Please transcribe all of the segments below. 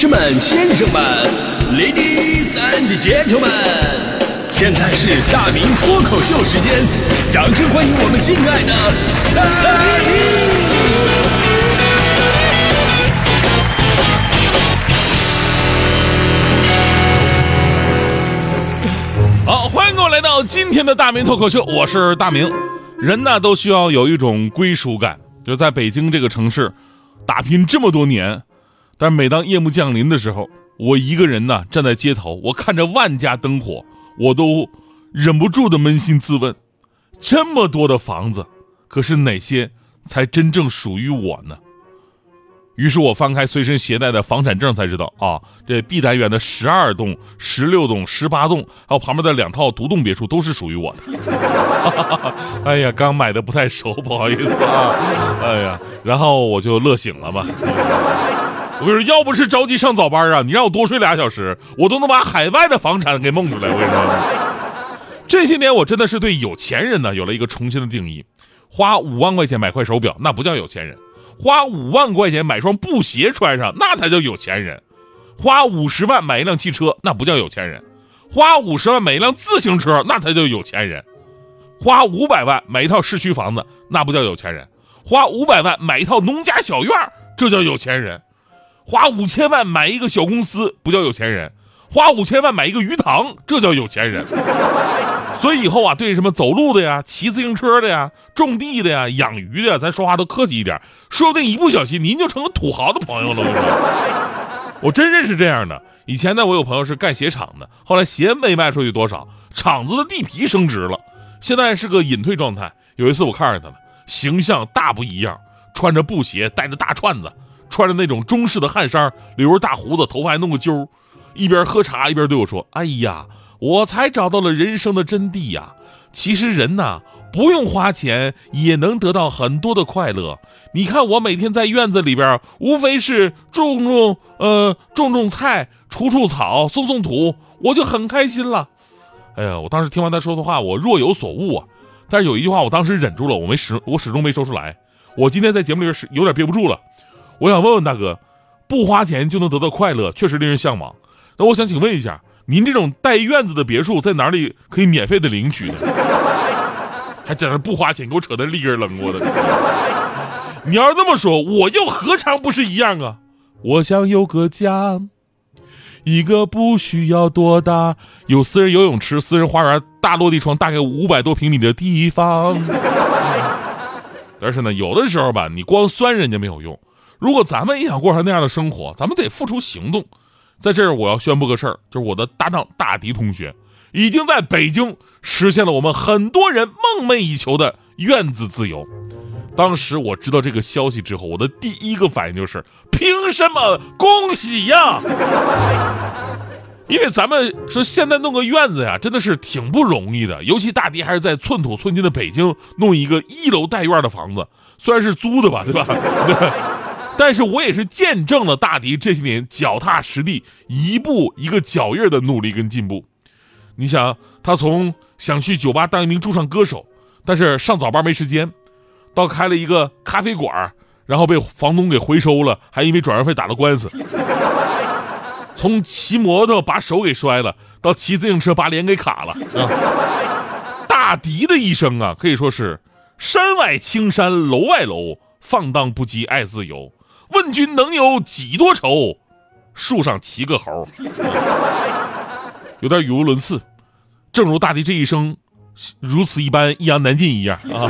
士们、先生们，Ladies and Gentlemen，现在是大明脱口秀时间，掌声欢迎我们敬爱的大明！好，欢迎各位来到今天的大明脱口秀，我是大明。人呢都需要有一种归属感，就在北京这个城市打拼这么多年。但每当夜幕降临的时候，我一个人呢站在街头，我看着万家灯火，我都忍不住的扪心自问：这么多的房子，可是哪些才真正属于我呢？于是我翻开随身携带的房产证，才知道啊，这 B 单元的十二栋、十六栋、十八栋，还有旁边的两套独栋别墅，都是属于我的。哎呀，刚买的不太熟，不好意思啊。哎呀，然后我就乐醒了嘛。我跟你说，要不是着急上早班啊，你让我多睡俩小时，我都能把海外的房产给梦出来。我跟你说，这些年我真的是对有钱人呢有了一个重新的定义：花五万块钱买块手表，那不叫有钱人；花五万块钱买双布鞋穿上，那才叫有钱人；花五十万买一辆汽车，那不叫有钱人；花五十万买一辆自行车，那才叫有钱人；花五百万买一套市区房子，那不叫有钱人；花五百万买一套农家小院，这叫有钱人。花五千万买一个小公司不叫有钱人，花五千万买一个鱼塘这叫有钱人。所以以后啊，对什么走路的呀、骑自行车的呀、种地的呀、养鱼的，呀咱说话都客气一点，说不定一不小心您就成了土豪的朋友了。我真认识这样的。以前呢，我有朋友是干鞋厂的，后来鞋没卖出去多少，厂子的地皮升值了，现在是个隐退状态。有一次我看着他了，形象大不一样，穿着布鞋，带着大串子。穿着那种中式的汗衫，留着大胡子，头发还弄个揪一边喝茶一边对我说：“哎呀，我才找到了人生的真谛呀！其实人呐，不用花钱也能得到很多的快乐。你看我每天在院子里边，无非是种种呃种种菜，除除草，松松土，我就很开心了。”哎呀，我当时听完他说的话，我若有所悟啊。但是有一句话，我当时忍住了，我没始我始终没说出来。我今天在节目里边是有点憋不住了。我想问问大哥，不花钱就能得到快乐，确实令人向往。那我想请问一下，您这种带院子的别墅在哪里可以免费的领取呢？还在那不花钱，给我扯的立根冷我的。你要是这么说，我又何尝不是一样啊？我想有个家，一个不需要多大，有私人游泳池、私人花园、大落地窗，大概五百多平米的地方。但是呢，有的时候吧，你光酸人家没有用。如果咱们也想过上那样的生活，咱们得付出行动。在这儿，我要宣布个事儿，就是我的搭档大迪同学，已经在北京实现了我们很多人梦寐以求的院子自由。当时我知道这个消息之后，我的第一个反应就是：凭什么？恭喜呀！因为咱们说现在弄个院子呀，真的是挺不容易的，尤其大迪还是在寸土寸金的北京弄一个一楼带院的房子，虽然是租的吧，对吧？但是我也是见证了大迪这些年脚踏实地、一步一个脚印的努力跟进步。你想，他从想去酒吧当一名驻唱歌手，但是上早班没时间，到开了一个咖啡馆，然后被房东给回收了，还因为转让费打了官司。从骑摩托把手给摔了，到骑自行车把脸给卡了。啊！大迪的一生啊，可以说是山外青山楼外楼，放荡不羁爱自由。问君能有几多愁？树上骑个猴，有点语无伦次。正如大迪这一生如此一般，一言难尽一样啊。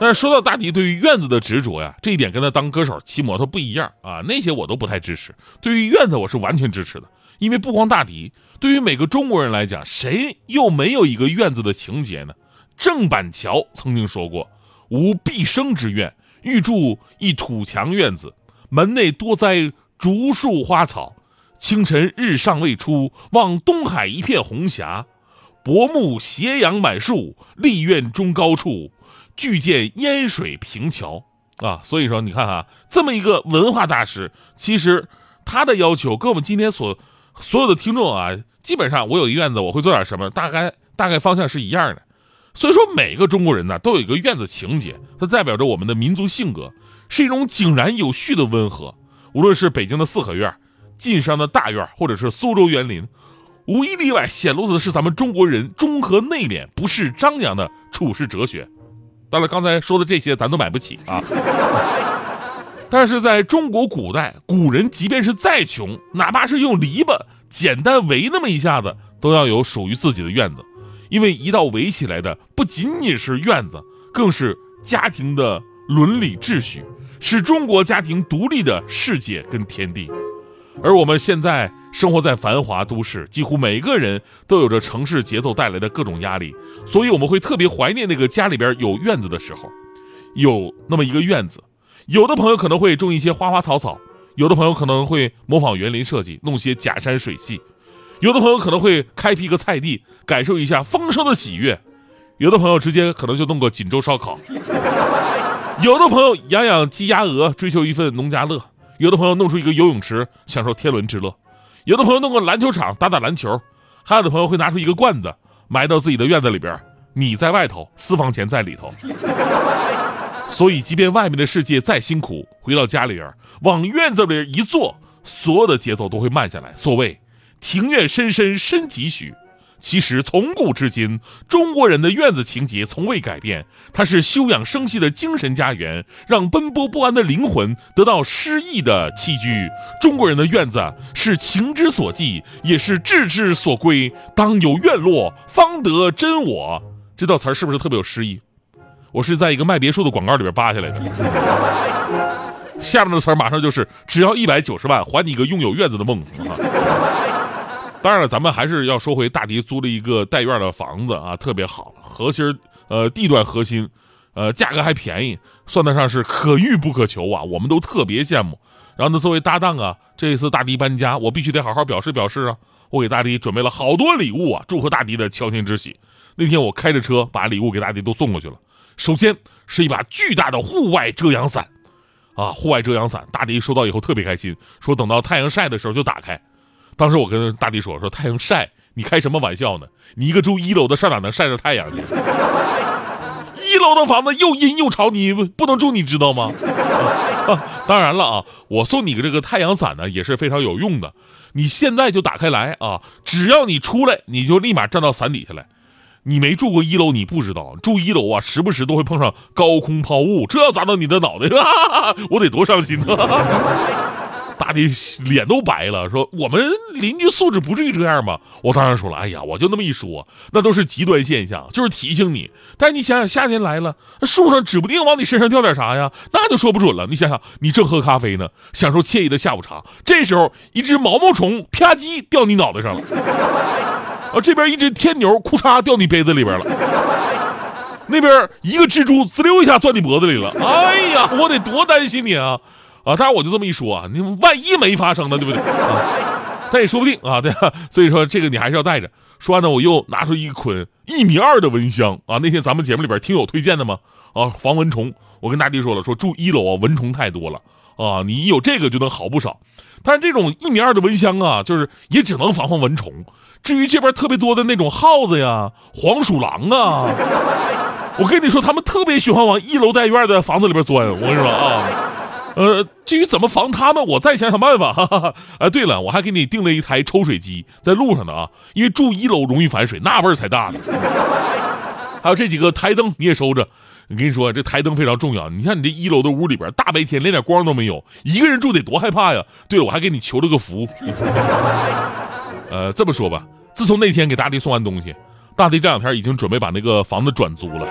但是说到大迪对于院子的执着呀，这一点跟他当歌手骑摩托不一样啊。那些我都不太支持。对于院子，我是完全支持的。因为不光大迪，对于每个中国人来讲，谁又没有一个院子的情节呢？郑板桥曾经说过：“无毕生之愿。”欲筑一土墙院子，门内多栽竹树花草。清晨日上未出，望东海一片红霞。薄暮斜阳满树，立院中高处，俱见烟水平桥。啊，所以说你看哈，这么一个文化大师，其实他的要求跟我们今天所所有的听众啊，基本上我有一院子，我会做点什么，大概大概方向是一样的。所以说，每个中国人呢都有一个院子情节，它代表着我们的民族性格，是一种井然有序的温和。无论是北京的四合院，晋商的大院，或者是苏州园林，无一例外显露的是咱们中国人中和内敛、不事张扬的处世哲学。当然，刚才说的这些咱都买不起啊。但是在中国古代，古人即便是再穷，哪怕是用篱笆简单围那么一下子，都要有属于自己的院子，因为一道围起来的不仅仅是院子，更是家庭的伦理秩序，是中国家庭独立的世界跟天地。而我们现在生活在繁华都市，几乎每个人都有着城市节奏带来的各种压力，所以我们会特别怀念那个家里边有院子的时候，有那么一个院子。有的朋友可能会种一些花花草草，有的朋友可能会模仿园林设计，弄些假山水系，有的朋友可能会开辟一个菜地，感受一下丰收的喜悦，有的朋友直接可能就弄个锦州烧烤，有的朋友养养鸡鸭鹅，追求一份农家乐，有的朋友弄出一个游泳池，享受天伦之乐，有的朋友弄个篮球场打打篮球，还有的朋友会拿出一个罐子埋到自己的院子里边，米在外头，私房钱在里头。所以，即便外面的世界再辛苦，回到家里边，往院子里一坐，所有的节奏都会慢下来。所谓“庭院深深深几许”，其实从古至今，中国人的院子情节从未改变。它是休养生息的精神家园，让奔波不安的灵魂得到诗意的栖居。中国人的院子是情之所寄，也是志之所归。当有院落，方得真我。这道词儿是不是特别有诗意？我是在一个卖别墅的广告里边扒下来的，下面的词儿马上就是只要一百九十万还你一个拥有院子的梦。当然了，咱们还是要说回大迪租了一个带院的房子啊，特别好，核心呃地段核心，呃价格还便宜，算得上是可遇不可求啊，我们都特别羡慕。然后呢，作为搭档啊，这一次大迪搬家，我必须得好好表示表示啊，我给大迪准备了好多礼物啊，祝贺大迪的乔迁之喜。那天我开着车把礼物给大迪都送过去了。首先是一把巨大的户外遮阳伞，啊，户外遮阳伞，大迪收到以后特别开心，说等到太阳晒的时候就打开。当时我跟大迪说，说太阳晒，你开什么玩笑呢？你一个住一楼的上哪能晒着太阳去？一楼的房子又阴又潮，你不能住，你知道吗？啊，当然了啊，我送你个这个太阳伞呢，也是非常有用的。你现在就打开来啊，只要你出来，你就立马站到伞底下来。你没住过一楼，你不知道住一楼啊，时不时都会碰上高空抛物，这要砸到你的脑袋，我得多伤心啊！大的脸都白了，说我们邻居素质不至于这样吧？我当然说了，哎呀，我就那么一说，那都是极端现象，就是提醒你。但你想想，夏天来了，树上指不定往你身上掉点啥呀，那就说不准了。你想想，你正喝咖啡呢，享受惬意的下午茶，这时候一只毛毛虫啪叽掉你脑袋上了。啊，这边一只天牛，裤衩掉你杯子里边了。那边一个蜘蛛滋溜一下钻你脖子里了。哎呀，我得多担心你啊！啊，当然我就这么一说啊，你万一没发生呢，对不对？啊，但也说不定啊，对啊。所以说这个你还是要带着。说完呢，我又拿出一捆一米二的蚊香啊。那天咱们节目里边听友推荐的吗？啊，防蚊虫。我跟大弟说了，说住一楼啊，蚊虫太多了啊，你有这个就能好不少。但是这种一米二的蚊香啊，就是也只能防防蚊虫。至于这边特别多的那种耗子呀、黄鼠狼啊，我跟你说，他们特别喜欢往一楼带院的房子里边钻。我跟你说啊，呃，至于怎么防他们，我再想想办法。哈哈哈。哎，对了，我还给你订了一台抽水机，在路上的啊，因为住一楼容易反水，那味儿才大呢。还有这几个台灯你也收着。我跟你说，这台灯非常重要。你像你这一楼的屋里边，大白天连点光都没有，一个人住得多害怕呀。对了，我还给你求了个福。呃，这么说吧，自从那天给大地送完东西，大地这两天已经准备把那个房子转租了。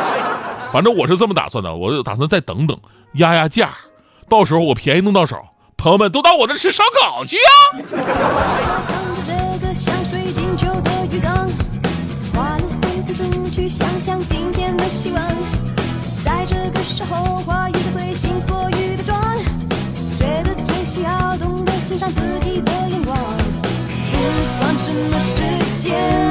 反正我是这么打算的，我打算再等等，压压价，到时候我便宜弄到手，朋友们都到我这吃烧烤去呀。在这个时候画一个随心所欲的妆，觉得最需要懂得欣赏自己的眼光。不管什么时间？